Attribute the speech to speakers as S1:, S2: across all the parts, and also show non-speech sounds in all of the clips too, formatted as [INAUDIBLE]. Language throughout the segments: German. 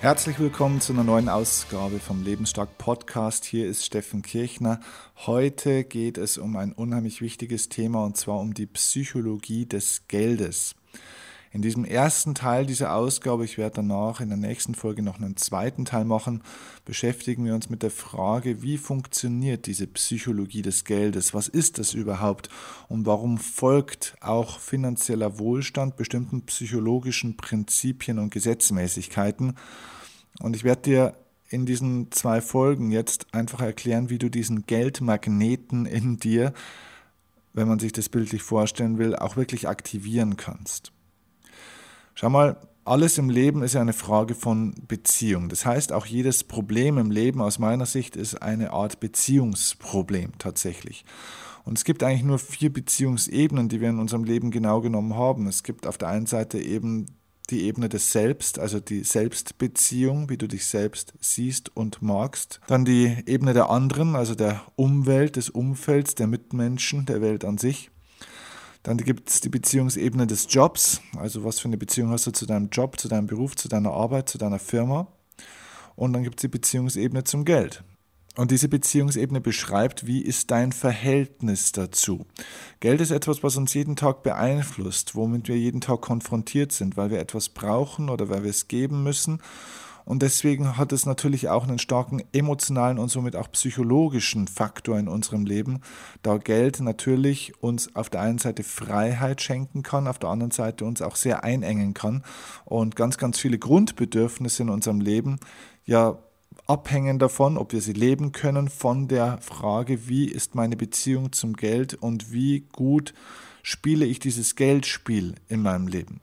S1: Herzlich willkommen zu einer neuen Ausgabe vom Lebensstark Podcast. Hier ist Steffen Kirchner. Heute geht es um ein unheimlich wichtiges Thema und zwar um die Psychologie des Geldes. In diesem ersten Teil dieser Ausgabe, ich werde danach in der nächsten Folge noch einen zweiten Teil machen, beschäftigen wir uns mit der Frage, wie funktioniert diese Psychologie des Geldes? Was ist das überhaupt? Und warum folgt auch finanzieller Wohlstand bestimmten psychologischen Prinzipien und Gesetzmäßigkeiten? Und ich werde dir in diesen zwei Folgen jetzt einfach erklären, wie du diesen Geldmagneten in dir, wenn man sich das bildlich vorstellen will, auch wirklich aktivieren kannst. Schau mal, alles im Leben ist ja eine Frage von Beziehung. Das heißt, auch jedes Problem im Leben aus meiner Sicht ist eine Art Beziehungsproblem tatsächlich. Und es gibt eigentlich nur vier Beziehungsebenen, die wir in unserem Leben genau genommen haben. Es gibt auf der einen Seite eben die Ebene des Selbst, also die Selbstbeziehung, wie du dich selbst siehst und magst. Dann die Ebene der anderen, also der Umwelt, des Umfelds, der Mitmenschen, der Welt an sich. Dann gibt es die Beziehungsebene des Jobs, also was für eine Beziehung hast du zu deinem Job, zu deinem Beruf, zu deiner Arbeit, zu deiner Firma. Und dann gibt es die Beziehungsebene zum Geld. Und diese Beziehungsebene beschreibt, wie ist dein Verhältnis dazu. Geld ist etwas, was uns jeden Tag beeinflusst, womit wir jeden Tag konfrontiert sind, weil wir etwas brauchen oder weil wir es geben müssen und deswegen hat es natürlich auch einen starken emotionalen und somit auch psychologischen Faktor in unserem Leben, da Geld natürlich uns auf der einen Seite Freiheit schenken kann, auf der anderen Seite uns auch sehr einengen kann und ganz, ganz viele Grundbedürfnisse in unserem Leben ja abhängen davon, ob wir sie leben können, von der Frage, wie ist meine Beziehung zum Geld und wie gut spiele ich dieses Geldspiel in meinem Leben.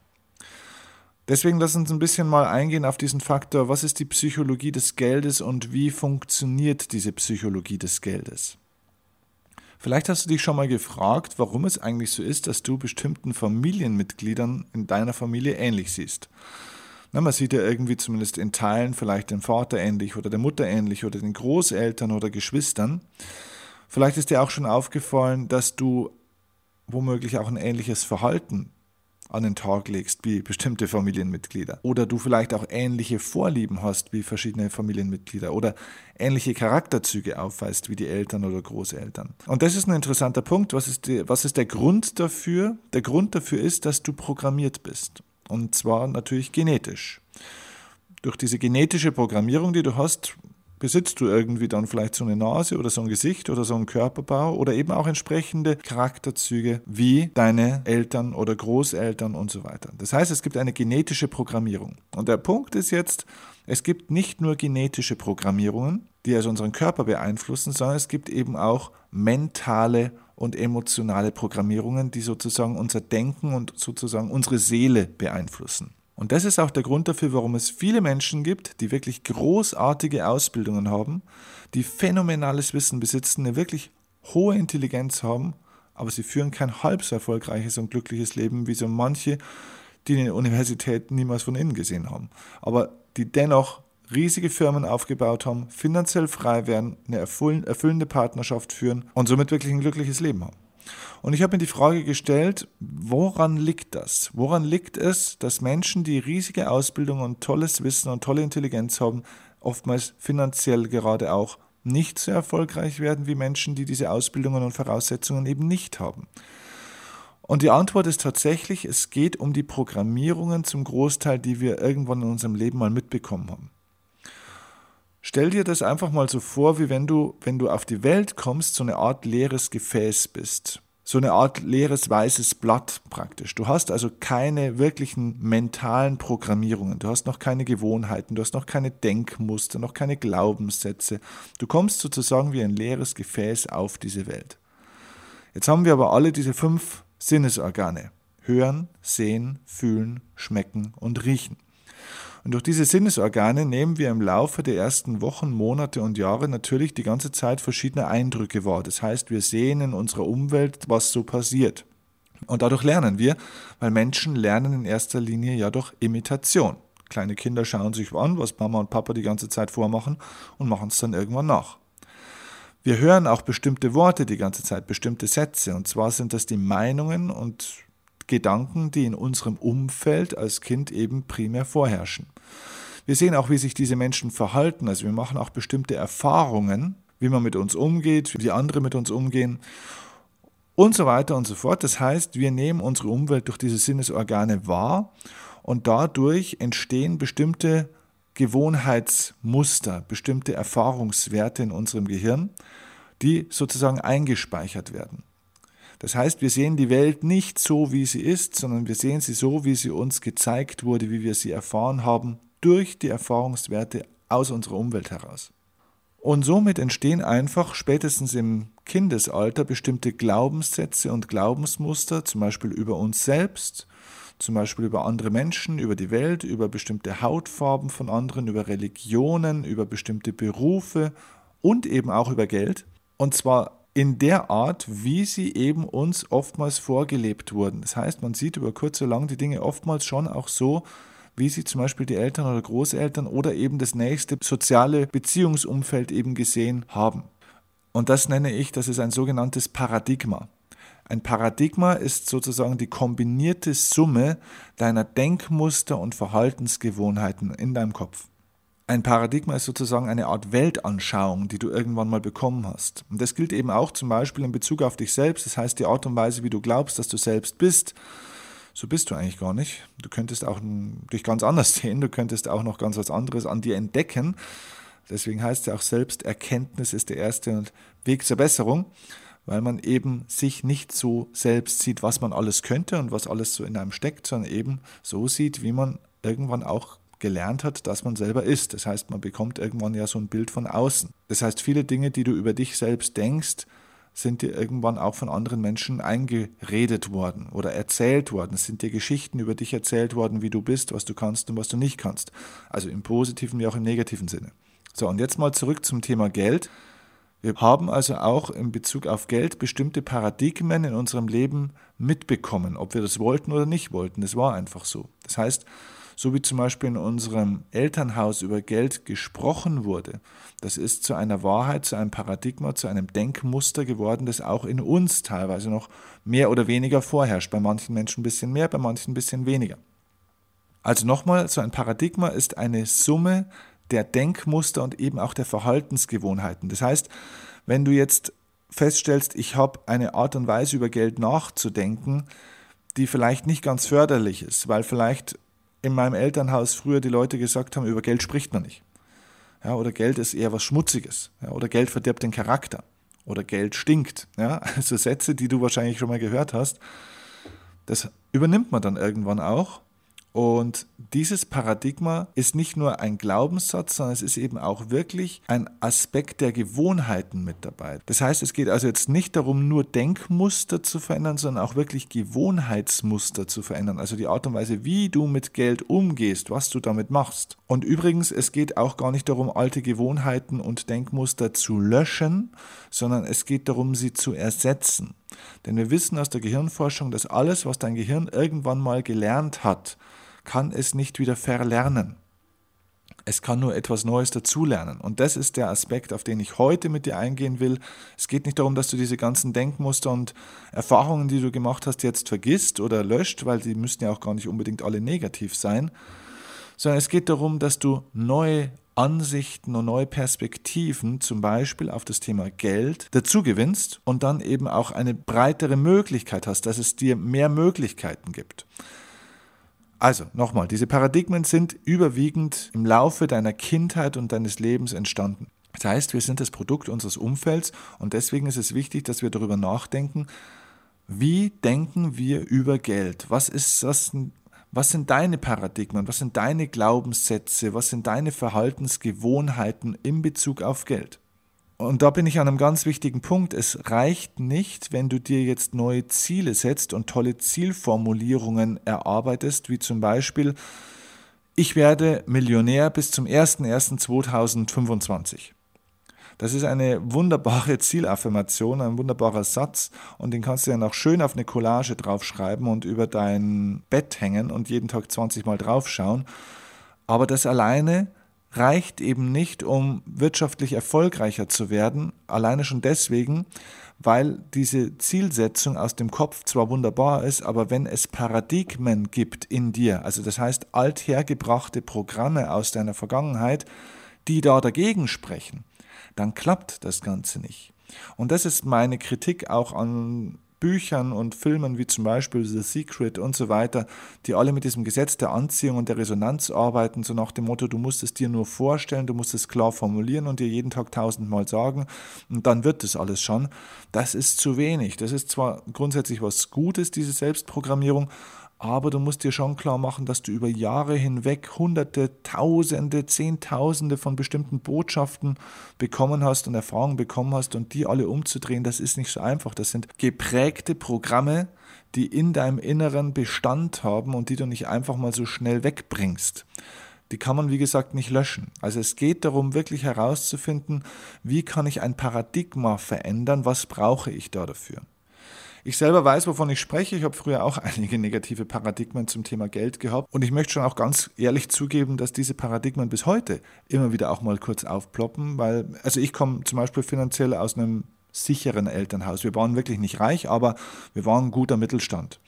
S1: Deswegen lass uns ein bisschen mal eingehen auf diesen Faktor, was ist die Psychologie des Geldes und wie funktioniert diese Psychologie des Geldes. Vielleicht hast du dich schon mal gefragt, warum es eigentlich so ist, dass du bestimmten Familienmitgliedern in deiner Familie ähnlich siehst. Na, man sieht ja irgendwie zumindest in Teilen vielleicht dem Vater ähnlich oder der Mutter ähnlich oder den Großeltern oder Geschwistern. Vielleicht ist dir auch schon aufgefallen, dass du womöglich auch ein ähnliches Verhalten an den Tag legst wie bestimmte Familienmitglieder. Oder du vielleicht auch ähnliche Vorlieben hast wie verschiedene Familienmitglieder oder ähnliche Charakterzüge aufweist wie die Eltern oder Großeltern. Und das ist ein interessanter Punkt. Was ist, die, was ist der Grund dafür? Der Grund dafür ist, dass du programmiert bist. Und zwar natürlich genetisch. Durch diese genetische Programmierung, die du hast, besitzt du irgendwie dann vielleicht so eine Nase oder so ein Gesicht oder so einen Körperbau oder eben auch entsprechende Charakterzüge wie deine Eltern oder Großeltern und so weiter. Das heißt, es gibt eine genetische Programmierung. Und der Punkt ist jetzt, es gibt nicht nur genetische Programmierungen, die also unseren Körper beeinflussen, sondern es gibt eben auch mentale und emotionale Programmierungen, die sozusagen unser Denken und sozusagen unsere Seele beeinflussen. Und das ist auch der Grund dafür, warum es viele Menschen gibt, die wirklich großartige Ausbildungen haben, die phänomenales Wissen besitzen, eine wirklich hohe Intelligenz haben, aber sie führen kein halb so erfolgreiches und glückliches Leben wie so manche, die in den Universitäten niemals von innen gesehen haben. Aber die dennoch riesige Firmen aufgebaut haben, finanziell frei werden, eine erfüllende Partnerschaft führen und somit wirklich ein glückliches Leben haben. Und ich habe mir die Frage gestellt, woran liegt das? Woran liegt es, dass Menschen, die riesige Ausbildung und tolles Wissen und tolle Intelligenz haben, oftmals finanziell gerade auch nicht so erfolgreich werden wie Menschen, die diese Ausbildungen und Voraussetzungen eben nicht haben? Und die Antwort ist tatsächlich, es geht um die Programmierungen zum Großteil, die wir irgendwann in unserem Leben mal mitbekommen haben. Stell dir das einfach mal so vor, wie wenn du, wenn du auf die Welt kommst, so eine Art leeres Gefäß bist. So eine Art leeres weißes Blatt praktisch. Du hast also keine wirklichen mentalen Programmierungen. Du hast noch keine Gewohnheiten, du hast noch keine Denkmuster, noch keine Glaubenssätze. Du kommst sozusagen wie ein leeres Gefäß auf diese Welt. Jetzt haben wir aber alle diese fünf Sinnesorgane. Hören, sehen, fühlen, schmecken und riechen. Und durch diese Sinnesorgane nehmen wir im Laufe der ersten Wochen, Monate und Jahre natürlich die ganze Zeit verschiedene Eindrücke wahr. Das heißt, wir sehen in unserer Umwelt, was so passiert. Und dadurch lernen wir, weil Menschen lernen in erster Linie ja durch Imitation. Kleine Kinder schauen sich an, was Mama und Papa die ganze Zeit vormachen und machen es dann irgendwann nach. Wir hören auch bestimmte Worte die ganze Zeit, bestimmte Sätze. Und zwar sind das die Meinungen und Gedanken, die in unserem Umfeld als Kind eben primär vorherrschen. Wir sehen auch, wie sich diese Menschen verhalten. Also wir machen auch bestimmte Erfahrungen, wie man mit uns umgeht, wie andere mit uns umgehen und so weiter und so fort. Das heißt, wir nehmen unsere Umwelt durch diese Sinnesorgane wahr und dadurch entstehen bestimmte Gewohnheitsmuster, bestimmte Erfahrungswerte in unserem Gehirn, die sozusagen eingespeichert werden. Das heißt, wir sehen die Welt nicht so, wie sie ist, sondern wir sehen sie so, wie sie uns gezeigt wurde, wie wir sie erfahren haben, durch die Erfahrungswerte aus unserer Umwelt heraus. Und somit entstehen einfach spätestens im Kindesalter bestimmte Glaubenssätze und Glaubensmuster, zum Beispiel über uns selbst, zum Beispiel über andere Menschen, über die Welt, über bestimmte Hautfarben von anderen, über Religionen, über bestimmte Berufe und eben auch über Geld. Und zwar in der Art, wie sie eben uns oftmals vorgelebt wurden. Das heißt, man sieht über kurz oder lang die Dinge oftmals schon auch so, wie sie zum Beispiel die Eltern oder Großeltern oder eben das nächste soziale Beziehungsumfeld eben gesehen haben. Und das nenne ich, das ist ein sogenanntes Paradigma. Ein Paradigma ist sozusagen die kombinierte Summe deiner Denkmuster und Verhaltensgewohnheiten in deinem Kopf. Ein Paradigma ist sozusagen eine Art Weltanschauung, die du irgendwann mal bekommen hast. Und das gilt eben auch zum Beispiel in Bezug auf dich selbst. Das heißt, die Art und Weise, wie du glaubst, dass du selbst bist, so bist du eigentlich gar nicht. Du könntest auch dich ganz anders [LAUGHS] sehen, du könntest auch noch ganz was anderes an dir entdecken. Deswegen heißt es ja auch Selbsterkenntnis ist der erste Weg zur Besserung, weil man eben sich nicht so selbst sieht, was man alles könnte und was alles so in einem steckt, sondern eben so sieht, wie man irgendwann auch gelernt hat, dass man selber ist. Das heißt, man bekommt irgendwann ja so ein Bild von außen. Das heißt, viele Dinge, die du über dich selbst denkst, sind dir irgendwann auch von anderen Menschen eingeredet worden oder erzählt worden. Es sind dir Geschichten über dich erzählt worden, wie du bist, was du kannst und was du nicht kannst. Also im positiven wie auch im negativen Sinne. So, und jetzt mal zurück zum Thema Geld. Wir haben also auch in Bezug auf Geld bestimmte Paradigmen in unserem Leben mitbekommen, ob wir das wollten oder nicht wollten. Das war einfach so. Das heißt, so wie zum Beispiel in unserem Elternhaus über Geld gesprochen wurde, das ist zu einer Wahrheit, zu einem Paradigma, zu einem Denkmuster geworden, das auch in uns teilweise noch mehr oder weniger vorherrscht. Bei manchen Menschen ein bisschen mehr, bei manchen ein bisschen weniger. Also nochmal, so ein Paradigma ist eine Summe der Denkmuster und eben auch der Verhaltensgewohnheiten. Das heißt, wenn du jetzt feststellst, ich habe eine Art und Weise über Geld nachzudenken, die vielleicht nicht ganz förderlich ist, weil vielleicht in meinem Elternhaus früher die Leute gesagt haben, über Geld spricht man nicht. Ja, oder Geld ist eher was Schmutziges. Ja, oder Geld verdirbt den Charakter. Oder Geld stinkt. Ja, [LAUGHS] also Sätze, die du wahrscheinlich schon mal gehört hast. Das übernimmt man dann irgendwann auch und dieses Paradigma ist nicht nur ein Glaubenssatz, sondern es ist eben auch wirklich ein Aspekt der Gewohnheiten mit dabei. Das heißt, es geht also jetzt nicht darum, nur Denkmuster zu verändern, sondern auch wirklich Gewohnheitsmuster zu verändern. Also die Art und Weise, wie du mit Geld umgehst, was du damit machst. Und übrigens, es geht auch gar nicht darum, alte Gewohnheiten und Denkmuster zu löschen, sondern es geht darum, sie zu ersetzen. Denn wir wissen aus der Gehirnforschung, dass alles, was dein Gehirn irgendwann mal gelernt hat, kann es nicht wieder verlernen. Es kann nur etwas Neues dazulernen. Und das ist der Aspekt, auf den ich heute mit dir eingehen will. Es geht nicht darum, dass du diese ganzen Denkmuster und Erfahrungen, die du gemacht hast, jetzt vergisst oder löscht, weil die müssten ja auch gar nicht unbedingt alle negativ sein, sondern es geht darum, dass du neue Ansichten und neue Perspektiven, zum Beispiel auf das Thema Geld, dazu gewinnst und dann eben auch eine breitere Möglichkeit hast, dass es dir mehr Möglichkeiten gibt. Also nochmal, diese Paradigmen sind überwiegend im Laufe deiner Kindheit und deines Lebens entstanden. Das heißt, wir sind das Produkt unseres Umfelds und deswegen ist es wichtig, dass wir darüber nachdenken, wie denken wir über Geld? Was, ist, was, was sind deine Paradigmen? Was sind deine Glaubenssätze? Was sind deine Verhaltensgewohnheiten in Bezug auf Geld? Und da bin ich an einem ganz wichtigen Punkt. Es reicht nicht, wenn du dir jetzt neue Ziele setzt und tolle Zielformulierungen erarbeitest, wie zum Beispiel, ich werde Millionär bis zum 01.01.2025. Das ist eine wunderbare [LAUGHS] Zielaffirmation, ein wunderbarer Satz und den kannst du ja noch schön auf eine Collage draufschreiben und über dein Bett hängen und jeden Tag 20 Mal draufschauen. Aber das alleine reicht eben nicht, um wirtschaftlich erfolgreicher zu werden, alleine schon deswegen, weil diese Zielsetzung aus dem Kopf zwar wunderbar ist, aber wenn es Paradigmen gibt in dir, also das heißt althergebrachte Programme aus deiner Vergangenheit, die da dagegen sprechen, dann klappt das Ganze nicht. Und das ist meine Kritik auch an Büchern und Filmen wie zum Beispiel The Secret und so weiter, die alle mit diesem Gesetz der Anziehung und der Resonanz arbeiten, so nach dem Motto, du musst es dir nur vorstellen, du musst es klar formulieren und dir jeden Tag tausendmal sagen und dann wird das alles schon. Das ist zu wenig. Das ist zwar grundsätzlich was Gutes, diese Selbstprogrammierung, aber du musst dir schon klar machen, dass du über Jahre hinweg Hunderte, Tausende, Zehntausende von bestimmten Botschaften bekommen hast und Erfahrungen bekommen hast und die alle umzudrehen, das ist nicht so einfach. Das sind geprägte Programme, die in deinem Inneren Bestand haben und die du nicht einfach mal so schnell wegbringst. Die kann man, wie gesagt, nicht löschen. Also es geht darum, wirklich herauszufinden, wie kann ich ein Paradigma verändern, was brauche ich da dafür. Ich selber weiß, wovon ich spreche. Ich habe früher auch [LAUGHS] einige negative Paradigmen zum Thema Geld gehabt. Und ich möchte schon auch ganz ehrlich zugeben, dass diese Paradigmen bis heute immer wieder auch mal kurz aufploppen, weil, also ich komme zum Beispiel finanziell aus einem sicheren Elternhaus. Wir waren wirklich nicht reich, aber wir waren guter Mittelstand.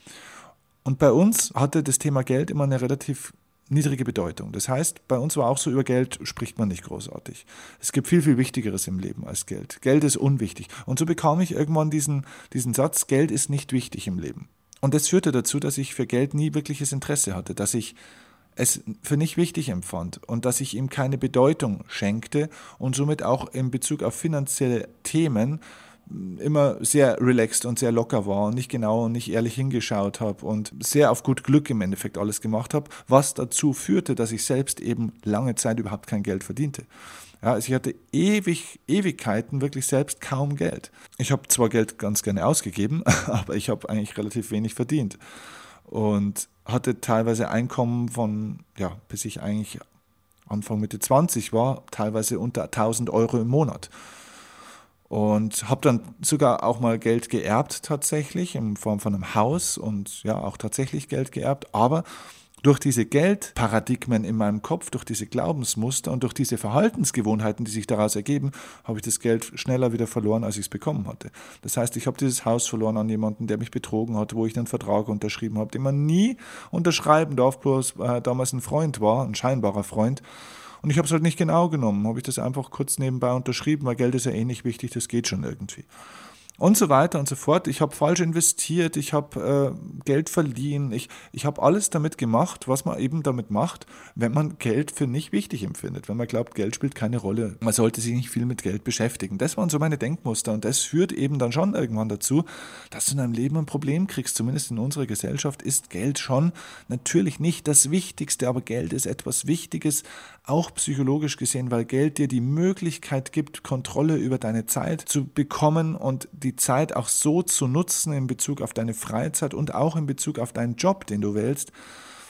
S1: Und bei uns hatte das Thema Geld immer eine relativ niedrige Bedeutung. Das heißt, bei uns war auch so, über Geld spricht man nicht großartig. Es gibt viel, viel Wichtigeres im Leben als Geld. Geld ist unwichtig. Und so bekam ich irgendwann diesen, diesen Satz, Geld ist nicht wichtig im Leben. Und das führte dazu, dass ich für Geld nie wirkliches Interesse hatte, dass ich es für nicht wichtig empfand und dass ich ihm keine Bedeutung schenkte und somit auch in Bezug auf finanzielle Themen immer sehr relaxed und sehr locker war und nicht genau und nicht ehrlich hingeschaut habe und sehr auf gut Glück im Endeffekt alles gemacht habe, was dazu führte, dass ich selbst eben lange Zeit überhaupt kein Geld verdiente. Ja, also ich hatte ewig, Ewigkeiten wirklich selbst kaum Geld. Ich habe zwar Geld ganz gerne ausgegeben, [LAUGHS] aber ich habe eigentlich relativ wenig verdient und hatte teilweise Einkommen von, ja, bis ich eigentlich Anfang Mitte 20 war, teilweise unter 1000 Euro im Monat. Und habe dann sogar auch mal Geld geerbt tatsächlich in Form von einem Haus und ja auch tatsächlich Geld geerbt. Aber durch diese Geldparadigmen in meinem Kopf, durch diese Glaubensmuster und durch diese Verhaltensgewohnheiten, die sich daraus ergeben, habe ich das Geld schneller wieder verloren, als ich es bekommen hatte. Das heißt, ich habe dieses Haus verloren an jemanden, der mich betrogen hat, wo ich einen Vertrag unterschrieben habe, den man nie unterschreiben darf, bloß äh, damals ein Freund war, ein scheinbarer Freund. Und ich habe es halt nicht genau genommen, habe ich das einfach kurz nebenbei unterschrieben, weil Geld ist ja eh nicht wichtig, das geht schon irgendwie und so weiter und so fort. Ich habe falsch investiert, ich habe äh, Geld verliehen, ich, ich habe alles damit gemacht, was man eben damit macht, wenn man Geld für nicht wichtig empfindet, wenn man glaubt, Geld spielt keine Rolle. Man sollte sich nicht viel mit Geld beschäftigen. Das waren so meine Denkmuster und das führt eben dann schon irgendwann dazu, dass du in deinem Leben ein Problem kriegst. Zumindest in unserer Gesellschaft ist Geld schon natürlich nicht das Wichtigste, aber Geld ist etwas Wichtiges, auch psychologisch gesehen, weil Geld dir die Möglichkeit gibt, Kontrolle über deine Zeit zu bekommen und die die Zeit auch so zu nutzen in Bezug auf deine Freizeit und auch in Bezug auf deinen Job, den du wählst,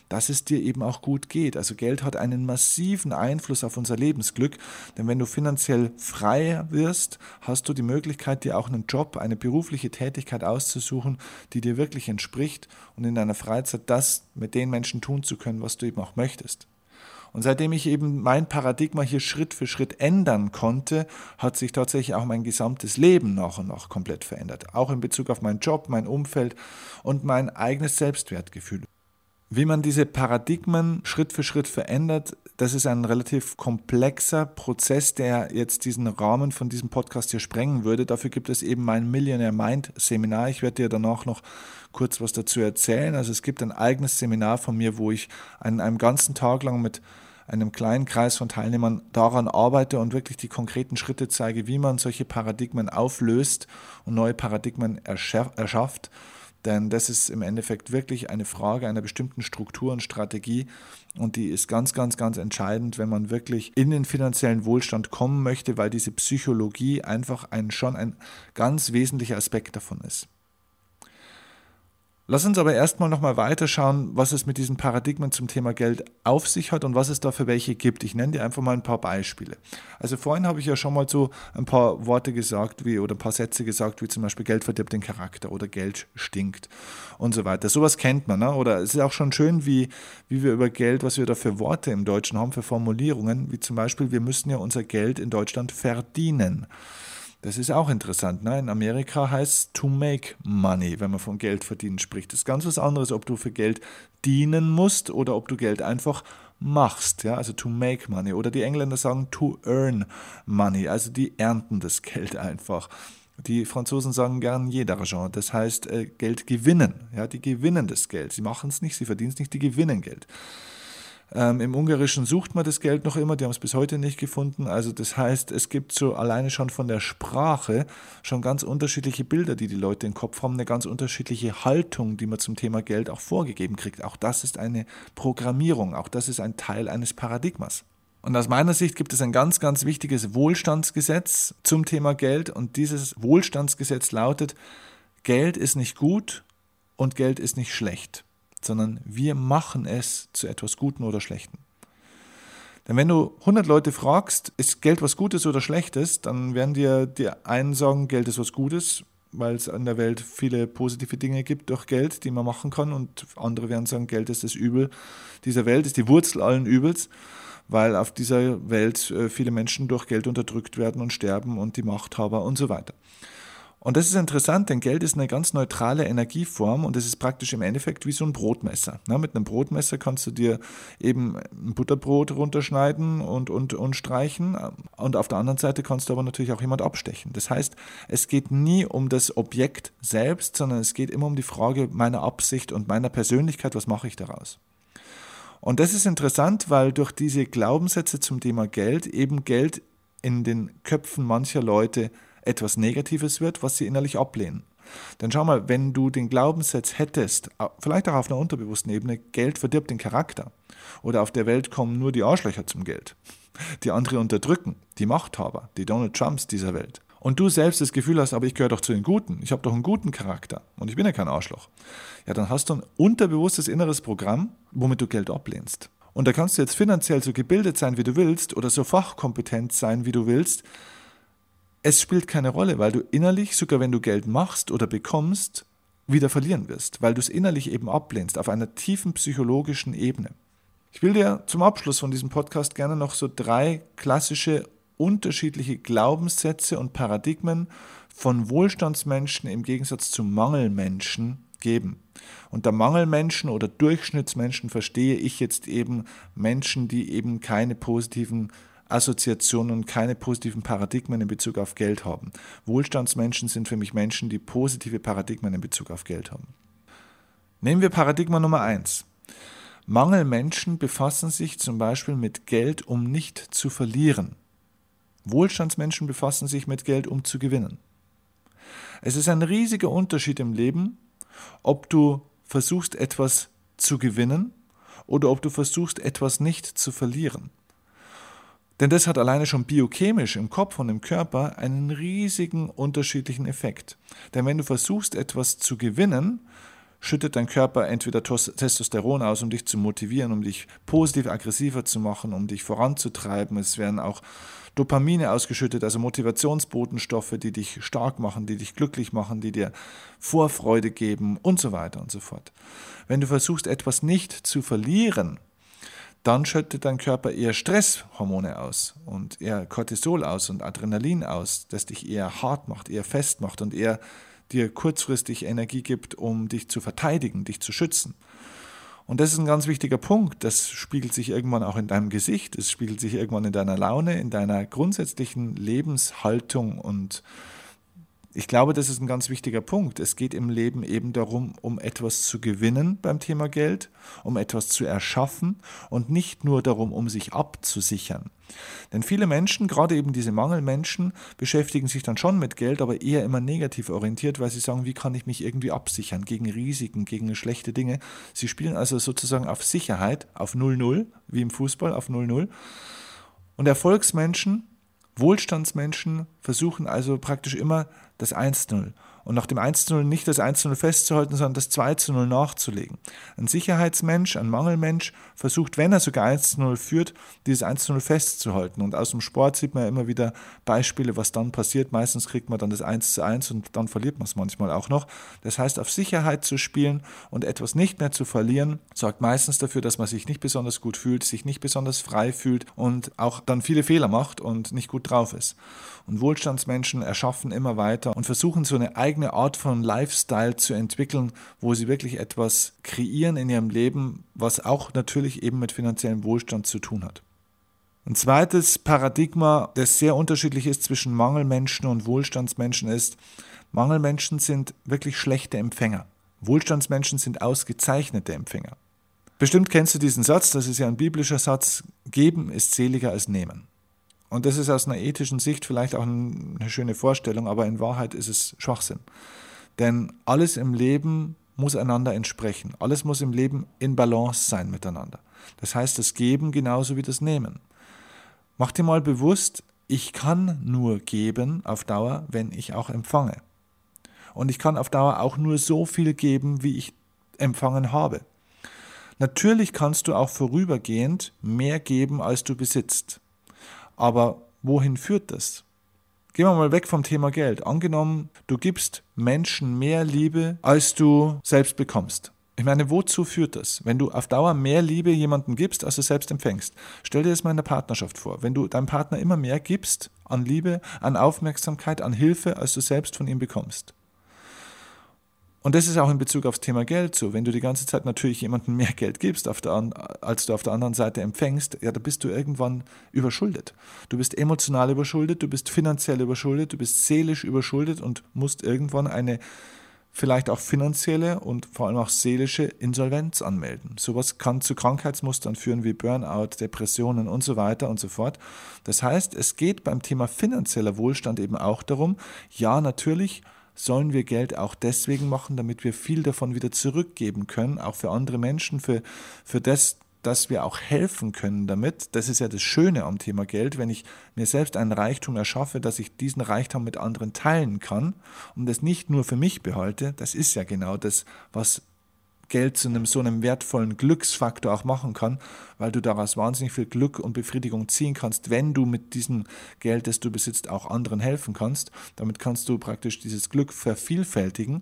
S1: dass es dir eben auch gut geht. Also Geld hat einen massiven Einfluss auf unser Lebensglück, denn wenn du finanziell frei wirst, hast du die Möglichkeit, dir auch einen Job, eine berufliche Tätigkeit auszusuchen, die dir wirklich entspricht und in deiner Freizeit das mit den Menschen tun zu können, was du eben auch möchtest. Und seitdem ich eben mein Paradigma hier Schritt für Schritt ändern konnte, hat sich tatsächlich auch mein gesamtes Leben nach und nach komplett verändert. Auch in Bezug auf meinen Job, mein Umfeld und mein eigenes Selbstwertgefühl. Wie man diese Paradigmen Schritt für Schritt verändert, das ist ein relativ komplexer Prozess, der jetzt diesen Rahmen von diesem Podcast hier sprengen würde. Dafür gibt es eben mein Millionaire Mind Seminar. Ich werde dir danach noch kurz was dazu erzählen. Also es gibt ein eigenes Seminar von mir, wo ich einen, einen ganzen Tag lang mit einem kleinen Kreis von Teilnehmern daran arbeite und wirklich die konkreten Schritte zeige, wie man solche Paradigmen auflöst und neue Paradigmen erschafft. Denn das ist im Endeffekt wirklich eine Frage einer bestimmten Struktur und Strategie. Und die ist ganz, ganz, ganz entscheidend, wenn man wirklich in den finanziellen Wohlstand kommen möchte, weil diese Psychologie einfach ein, schon ein ganz wesentlicher Aspekt davon ist. Lass uns aber erstmal nochmal weiterschauen, was es mit diesen Paradigmen zum Thema Geld auf sich hat und was es da für welche gibt. Ich nenne dir einfach mal ein paar Beispiele. Also vorhin habe ich ja schon mal so ein paar Worte gesagt wie oder ein paar Sätze gesagt, wie zum Beispiel Geld verdirbt den Charakter oder Geld stinkt und so weiter. Sowas kennt man, ne? Oder es ist auch schon schön, wie, wie wir über Geld, was wir da für Worte im Deutschen haben, für Formulierungen, wie zum Beispiel, wir müssen ja unser Geld in Deutschland verdienen. Das ist auch interessant. Ne? In Amerika heißt es to make money, wenn man von Geld verdienen spricht. Das ist ganz was anderes, ob du für Geld dienen musst oder ob du Geld einfach machst. Ja? Also to make money. Oder die Engländer sagen to earn money. Also die ernten das Geld einfach. Die Franzosen sagen gern jeder d'argent, das heißt äh, Geld gewinnen. Ja, die gewinnen das Geld. Sie machen es nicht, sie verdienen es nicht, die gewinnen Geld. Ähm, Im Ungarischen sucht man das Geld noch immer, die haben es bis heute nicht gefunden. Also das heißt, es gibt so alleine schon von der Sprache schon ganz unterschiedliche Bilder, die die Leute im Kopf haben, eine ganz unterschiedliche Haltung, die man zum Thema Geld auch vorgegeben kriegt. Auch das ist eine Programmierung, auch das ist ein Teil eines Paradigmas. Und aus meiner Sicht gibt es ein ganz, ganz wichtiges Wohlstandsgesetz zum Thema Geld. Und dieses Wohlstandsgesetz lautet, Geld ist nicht gut und Geld ist nicht schlecht sondern wir machen es zu etwas Guten oder Schlechten. Denn wenn du 100 Leute fragst, ist Geld was Gutes oder Schlechtes, dann werden dir die einen sagen, Geld ist was Gutes, weil es in der Welt viele positive Dinge gibt durch Geld, die man machen kann. Und andere werden sagen, Geld ist das Übel dieser Welt, ist die Wurzel allen Übels, weil auf dieser Welt äh, viele Menschen durch Geld unterdrückt werden und sterben und die Machthaber und so weiter. Und das ist interessant, denn Geld ist eine ganz neutrale Energieform und es ist praktisch im Endeffekt wie so ein Brotmesser. Na, mit einem Brotmesser kannst du dir eben ein Butterbrot runterschneiden und, und, und streichen und auf der anderen Seite kannst du aber natürlich auch jemand abstechen. Das heißt, es geht nie um das Objekt selbst, sondern es geht immer um die Frage meiner Absicht und meiner Persönlichkeit, was mache ich daraus. Und das ist interessant, weil durch diese Glaubenssätze zum Thema Geld eben Geld in den Köpfen mancher Leute etwas Negatives wird, was sie innerlich ablehnen. Denn schau mal, wenn du den Glaubenssatz hättest, vielleicht auch auf einer unterbewussten Ebene, Geld verdirbt den Charakter. Oder auf der Welt kommen nur die Arschlöcher zum Geld. Die andere unterdrücken, die Machthaber, die Donald Trumps dieser Welt. Und du selbst das Gefühl hast, aber ich gehöre doch zu den Guten, ich habe doch einen guten Charakter und ich bin ja kein Arschloch. Ja, dann hast du ein unterbewusstes inneres Programm, womit du Geld ablehnst. Und da kannst du jetzt finanziell so gebildet sein, wie du willst, oder so fachkompetent sein, wie du willst es spielt keine Rolle, weil du innerlich, sogar wenn du Geld machst oder bekommst, wieder verlieren wirst, weil du es innerlich eben ablehnst, auf einer tiefen psychologischen Ebene. Ich will dir zum Abschluss von diesem Podcast gerne noch so drei klassische unterschiedliche Glaubenssätze und Paradigmen von Wohlstandsmenschen im Gegensatz zu Mangelmenschen geben. Unter Mangelmenschen oder Durchschnittsmenschen verstehe ich jetzt eben Menschen, die eben keine positiven Assoziationen und keine positiven Paradigmen in Bezug auf Geld haben. Wohlstandsmenschen sind für mich Menschen, die positive Paradigmen in Bezug auf Geld haben. Nehmen wir Paradigma Nummer eins. Mangelmenschen befassen sich zum Beispiel mit Geld, um nicht zu verlieren. Wohlstandsmenschen befassen sich mit Geld, um zu gewinnen. Es ist ein riesiger Unterschied im Leben, ob du versuchst etwas zu gewinnen oder ob du versuchst etwas nicht zu verlieren. Denn das hat alleine schon biochemisch im Kopf und im Körper einen riesigen unterschiedlichen Effekt. Denn wenn du versuchst, etwas zu gewinnen, schüttet dein Körper entweder Testosteron aus, um dich zu motivieren, um dich positiv aggressiver zu machen, um dich voranzutreiben. Es werden auch Dopamine ausgeschüttet, also Motivationsbotenstoffe, die dich stark machen, die dich glücklich machen, die dir Vorfreude geben und so weiter und so fort. Wenn du versuchst, etwas nicht zu verlieren, dann schüttet dein Körper eher Stresshormone aus und eher Cortisol aus und Adrenalin aus, das dich eher hart macht, eher fest macht und eher dir kurzfristig Energie gibt, um dich zu verteidigen, dich zu schützen. Und das ist ein ganz wichtiger Punkt. Das spiegelt sich irgendwann auch in deinem Gesicht, es spiegelt sich irgendwann in deiner Laune, in deiner grundsätzlichen Lebenshaltung und ich glaube, das ist ein ganz wichtiger Punkt. Es geht im Leben eben darum, um etwas zu gewinnen beim Thema Geld, um etwas zu erschaffen und nicht nur darum, um sich abzusichern. Denn viele Menschen, gerade eben diese Mangelmenschen, beschäftigen sich dann schon mit Geld, aber eher immer negativ orientiert, weil sie sagen, wie kann ich mich irgendwie absichern gegen Risiken, gegen schlechte Dinge. Sie spielen also sozusagen auf Sicherheit, auf 0-0, wie im Fußball, auf 0-0. Und Erfolgsmenschen Wohlstandsmenschen versuchen also praktisch immer das 1-0. und nach dem 1 zu 0 nicht das 1 zu 0 festzuhalten, sondern das 2 zu 0 nachzulegen. Ein Sicherheitsmensch, ein Mangelmensch versucht, wenn er sogar 1 zu 0 führt, dieses 1 zu 0 festzuhalten. Und aus dem Sport sieht man ja immer wieder Beispiele, was dann passiert. Meistens kriegt man dann das 1 zu 1 und dann verliert man es manchmal auch noch. Das heißt, auf Sicherheit zu spielen und etwas nicht mehr zu verlieren, sorgt meistens dafür, dass man sich nicht besonders gut fühlt, sich nicht besonders frei fühlt und auch dann viele Fehler macht und nicht gut drauf ist. Und Wohlstandsmenschen erschaffen immer weiter und versuchen so eine eigene Art von Lifestyle zu entwickeln, wo sie wirklich etwas kreieren in ihrem Leben, was auch natürlich eben mit finanziellem Wohlstand zu tun hat. Ein zweites Paradigma, das sehr unterschiedlich ist zwischen Mangelmenschen und Wohlstandsmenschen, ist, Mangelmenschen sind wirklich schlechte Empfänger. Wohlstandsmenschen sind ausgezeichnete Empfänger. Bestimmt kennst du diesen Satz, das ist ja ein biblischer Satz, geben ist seliger als nehmen. Und das ist aus einer ethischen Sicht vielleicht auch eine schöne Vorstellung, aber in Wahrheit ist es Schwachsinn. Denn alles im Leben muss einander entsprechen. Alles muss im Leben in Balance sein miteinander. Das heißt, das Geben genauso wie das Nehmen. Mach dir mal bewusst, ich kann nur geben auf Dauer, wenn ich auch empfange. Und ich kann auf Dauer auch nur so viel geben, wie ich empfangen habe. Natürlich kannst du auch vorübergehend mehr geben, als du besitzt. Aber wohin führt das? Gehen wir mal weg vom Thema Geld. Angenommen, du gibst Menschen mehr Liebe, als du selbst bekommst. Ich meine, wozu führt das? Wenn du auf Dauer mehr Liebe jemandem gibst, als du selbst empfängst. Stell dir das mal in der Partnerschaft vor. Wenn du deinem Partner immer mehr gibst an Liebe, an Aufmerksamkeit, an Hilfe, als du selbst von ihm bekommst. Und das ist auch in Bezug aufs Thema Geld so. Wenn du die ganze Zeit natürlich jemandem mehr Geld gibst, der, als du auf der anderen Seite empfängst, ja, da bist du irgendwann überschuldet. Du bist emotional überschuldet, du bist finanziell überschuldet, du bist seelisch überschuldet und musst irgendwann eine vielleicht auch finanzielle und vor allem auch seelische Insolvenz anmelden. Sowas kann zu Krankheitsmustern führen wie Burnout, Depressionen und so weiter und so fort. Das heißt, es geht beim Thema finanzieller Wohlstand eben auch darum, ja, natürlich, sollen wir Geld auch deswegen machen, damit wir viel davon wieder zurückgeben können, auch für andere Menschen, für, für das, dass wir auch helfen können damit. Das ist ja das Schöne am Thema Geld, wenn ich mir selbst einen Reichtum erschaffe, dass ich diesen Reichtum mit anderen teilen kann und das nicht nur für mich behalte. Das ist ja genau das, was Geld zu einem so einem wertvollen Glücksfaktor auch machen kann, weil du daraus wahnsinnig viel Glück und Befriedigung ziehen kannst, wenn du mit diesem Geld, das du besitzt, auch anderen helfen kannst. Damit kannst du praktisch dieses Glück vervielfältigen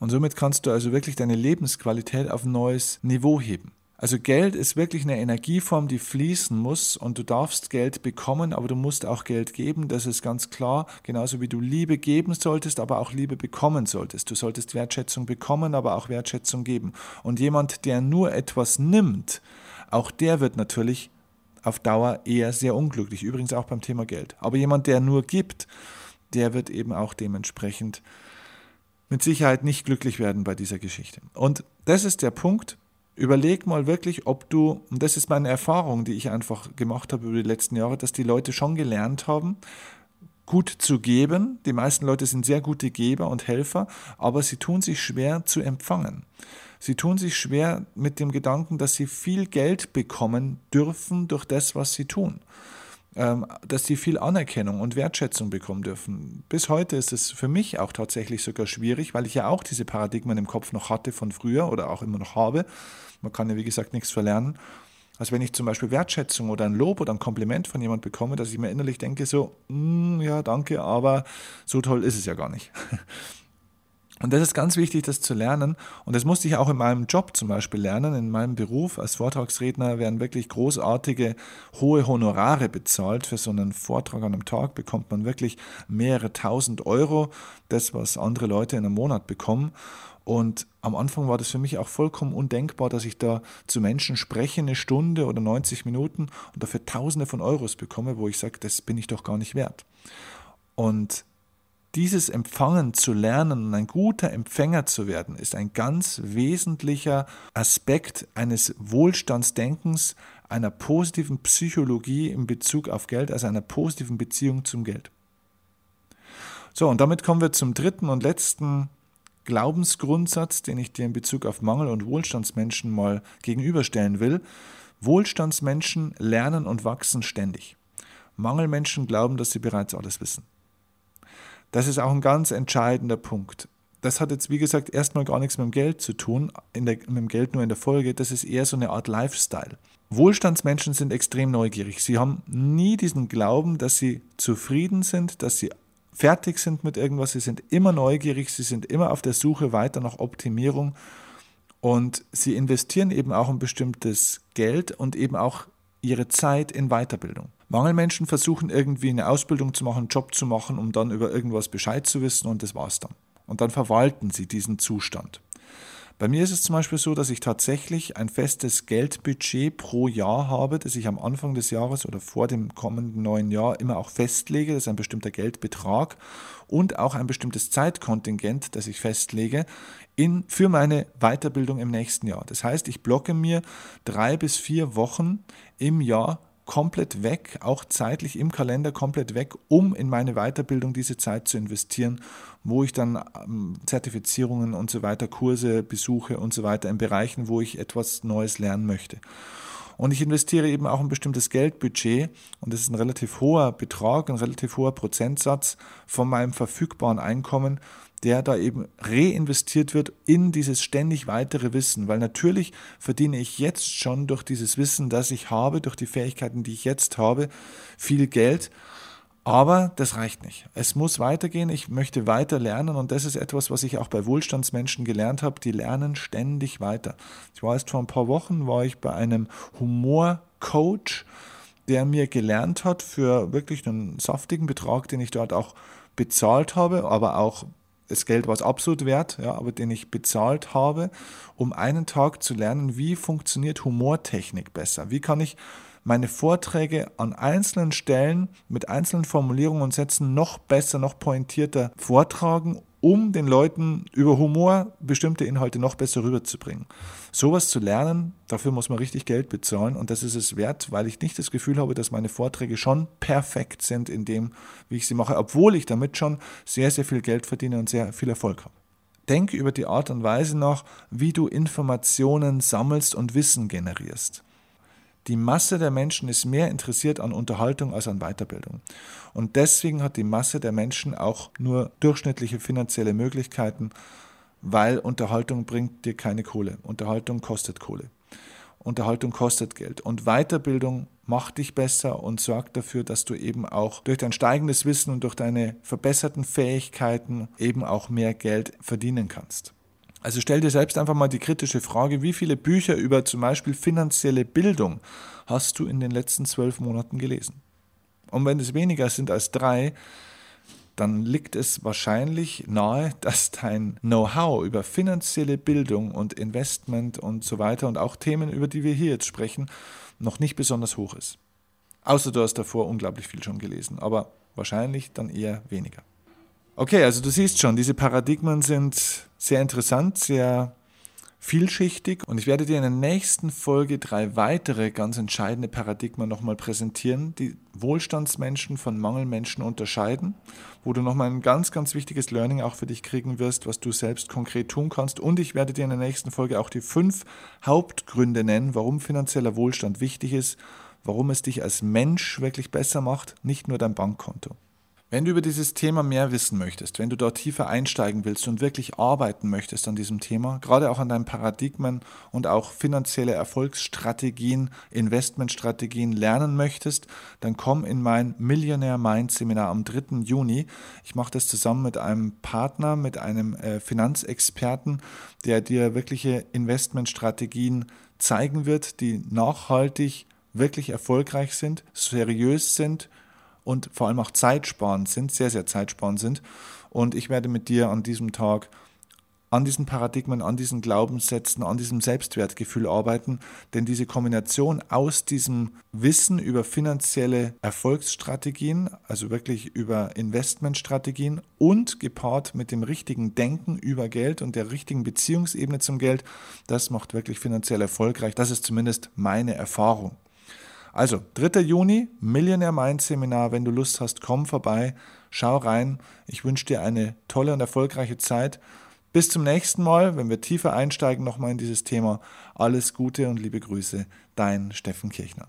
S1: und somit kannst du also wirklich deine Lebensqualität auf ein neues Niveau heben. Also Geld ist wirklich eine Energieform, die fließen muss und du darfst Geld bekommen, aber du musst auch Geld geben, das ist ganz klar, genauso wie du Liebe geben solltest, aber auch Liebe bekommen solltest. Du solltest Wertschätzung bekommen, aber auch Wertschätzung geben. Und jemand, der nur etwas nimmt, auch der wird natürlich auf Dauer eher sehr unglücklich, übrigens auch beim Thema Geld. Aber jemand, der nur gibt, der wird eben auch dementsprechend mit Sicherheit nicht glücklich werden bei dieser Geschichte. Und das ist der Punkt, Überleg mal wirklich, ob du, und das ist meine Erfahrung, die ich einfach gemacht habe über die letzten Jahre, dass die Leute schon gelernt haben, gut zu geben. Die meisten Leute sind sehr gute Geber und Helfer, aber sie tun sich schwer zu empfangen. Sie tun sich schwer mit dem Gedanken, dass sie viel Geld bekommen dürfen durch das, was sie tun. Ähm, dass sie viel Anerkennung und Wertschätzung bekommen dürfen. Bis heute ist es für mich auch tatsächlich sogar schwierig, weil ich ja auch diese Paradigmen im Kopf noch hatte von früher oder auch immer noch habe. Man kann ja, wie gesagt, nichts verlernen. Also wenn ich zum Beispiel Wertschätzung oder ein Lob oder ein Kompliment von jemand bekomme, dass ich mir innerlich denke, so, mm, ja, danke, aber so toll ist es ja gar nicht. [LAUGHS] Und das ist ganz wichtig, das zu lernen. Und das musste ich auch in meinem Job zum Beispiel lernen. In meinem Beruf als Vortragsredner werden wirklich großartige, hohe Honorare bezahlt. Für so einen Vortrag an einem Tag bekommt man wirklich mehrere tausend Euro. Das, was andere Leute in einem Monat bekommen. Und am Anfang war das für mich auch vollkommen undenkbar, dass ich da zu Menschen spreche, eine Stunde oder 90 Minuten und dafür Tausende von Euros bekomme, wo ich sage, das bin ich doch gar nicht wert. Und dieses Empfangen zu lernen und ein guter Empfänger zu werden, ist ein ganz wesentlicher Aspekt eines Wohlstandsdenkens, einer positiven Psychologie in Bezug auf Geld, also einer positiven Beziehung zum Geld. So, und damit kommen wir zum dritten und letzten Glaubensgrundsatz, den ich dir in Bezug auf Mangel- und Wohlstandsmenschen mal gegenüberstellen will. Wohlstandsmenschen lernen und wachsen ständig. Mangelmenschen glauben, dass sie bereits alles wissen. Das ist auch ein ganz entscheidender Punkt. Das hat jetzt, wie gesagt, erstmal gar nichts mit dem Geld zu tun, der, mit dem Geld nur in der Folge. Das ist eher so eine Art Lifestyle. Wohlstandsmenschen sind extrem neugierig. Sie haben nie diesen Glauben, dass sie zufrieden sind, dass sie fertig sind mit irgendwas. Sie sind immer neugierig, sie sind immer auf der Suche weiter nach Optimierung und sie investieren eben auch ein bestimmtes Geld und eben auch ihre Zeit in Weiterbildung. Mangelmenschen versuchen irgendwie eine Ausbildung zu machen, einen Job zu machen, um dann über irgendwas Bescheid zu wissen und das war's dann. Und dann verwalten sie diesen Zustand. Bei mir ist es zum Beispiel so, dass ich tatsächlich ein festes Geldbudget pro Jahr habe, das ich am Anfang des Jahres oder vor dem kommenden neuen Jahr immer auch festlege. Das ist ein bestimmter Geldbetrag und auch ein bestimmtes Zeitkontingent, das ich festlege in, für meine Weiterbildung im nächsten Jahr. Das heißt, ich blocke mir drei bis vier Wochen im Jahr komplett weg, auch zeitlich im Kalender komplett weg, um in meine Weiterbildung diese Zeit zu investieren, wo ich dann ähm, Zertifizierungen und so weiter, Kurse besuche und so weiter in Bereichen, wo ich etwas Neues lernen möchte. Und ich investiere eben auch ein bestimmtes Geldbudget und das ist ein relativ hoher Betrag, ein relativ hoher Prozentsatz von meinem verfügbaren Einkommen, der da eben reinvestiert wird in dieses ständig weitere Wissen, weil natürlich verdiene ich jetzt schon durch dieses Wissen, das ich habe, durch die Fähigkeiten, die ich jetzt habe, viel Geld. Aber das reicht nicht. Es muss weitergehen. Ich möchte weiter lernen und das ist etwas, was ich auch bei Wohlstandsmenschen gelernt habe. Die lernen ständig weiter. Ich war erst vor ein paar Wochen, war ich bei einem Humorcoach, der mir gelernt hat für wirklich einen saftigen Betrag, den ich dort auch bezahlt habe, aber auch das Geld war es absolut wert, ja, aber den ich bezahlt habe, um einen Tag zu lernen, wie funktioniert Humortechnik besser. Wie kann ich meine Vorträge an einzelnen Stellen mit einzelnen Formulierungen und Sätzen noch besser, noch pointierter vortragen, um den Leuten über Humor bestimmte Inhalte noch besser rüberzubringen. Sowas zu lernen, dafür muss man richtig Geld bezahlen und das ist es wert, weil ich nicht das Gefühl habe, dass meine Vorträge schon perfekt sind in dem, wie ich sie mache, obwohl ich damit schon sehr, sehr viel Geld verdiene und sehr viel Erfolg habe. Denke über die Art und Weise nach, wie du Informationen sammelst und Wissen generierst. Die Masse der Menschen ist mehr interessiert an Unterhaltung als an Weiterbildung. Und deswegen hat die Masse der Menschen auch nur durchschnittliche finanzielle Möglichkeiten, weil Unterhaltung bringt dir keine Kohle. Unterhaltung kostet Kohle. Unterhaltung kostet Geld. Und Weiterbildung macht dich besser und sorgt dafür, dass du eben auch durch dein steigendes Wissen und durch deine verbesserten Fähigkeiten eben auch mehr Geld verdienen kannst. Also stell dir selbst einfach mal die kritische Frage, wie viele Bücher über zum Beispiel finanzielle Bildung hast du in den letzten zwölf Monaten gelesen? Und wenn es weniger sind als drei, dann liegt es wahrscheinlich nahe, [LAUGHS] dass dein Know-how über finanzielle Bildung und Investment und so weiter und auch Themen, über die wir hier jetzt sprechen, noch nicht besonders hoch ist. Außer du hast davor unglaublich viel schon gelesen, aber wahrscheinlich dann eher weniger. Okay, also du siehst schon, diese Paradigmen sind sehr interessant, sehr vielschichtig und ich werde dir in der nächsten Folge drei weitere ganz entscheidende Paradigmen nochmal präsentieren, die Wohlstandsmenschen von Mangelmenschen unterscheiden, wo du nochmal ein ganz, ganz wichtiges Learning auch für dich kriegen wirst, was du selbst konkret tun kannst und ich werde dir in der nächsten Folge auch die fünf Hauptgründe nennen, warum finanzieller Wohlstand wichtig ist, warum es dich als Mensch wirklich besser macht, nicht nur dein Bankkonto. Wenn du über dieses Thema mehr wissen möchtest, wenn du dort tiefer einsteigen willst und wirklich arbeiten möchtest an diesem Thema, gerade auch an deinen Paradigmen und auch finanzielle Erfolgsstrategien, Investmentstrategien lernen möchtest, dann komm in mein Millionaire Mind Seminar am 3. Juni. Ich mache das zusammen mit einem Partner, mit einem äh, Finanzexperten, der dir wirkliche Investmentstrategien zeigen wird, die nachhaltig wirklich erfolgreich sind, seriös sind und vor allem auch zeitsparend sind, sehr, sehr zeitsparend sind. Und ich werde mit dir an diesem Tag an diesen Paradigmen, an diesen Glaubenssätzen, an diesem Selbstwertgefühl arbeiten, denn diese Kombination aus diesem Wissen über finanzielle Erfolgsstrategien, also wirklich über Investmentstrategien und gepaart mit dem richtigen Denken über Geld und der richtigen Beziehungsebene zum Geld, das macht wirklich finanziell erfolgreich. Das ist zumindest meine Erfahrung. Also, 3. Juni, Millionaire Mind Seminar. Wenn du Lust hast, komm vorbei, schau rein. Ich wünsche dir eine tolle und erfolgreiche Zeit. Bis zum nächsten Mal, wenn wir tiefer einsteigen nochmal in dieses Thema. Alles Gute und liebe Grüße, dein Steffen Kirchner.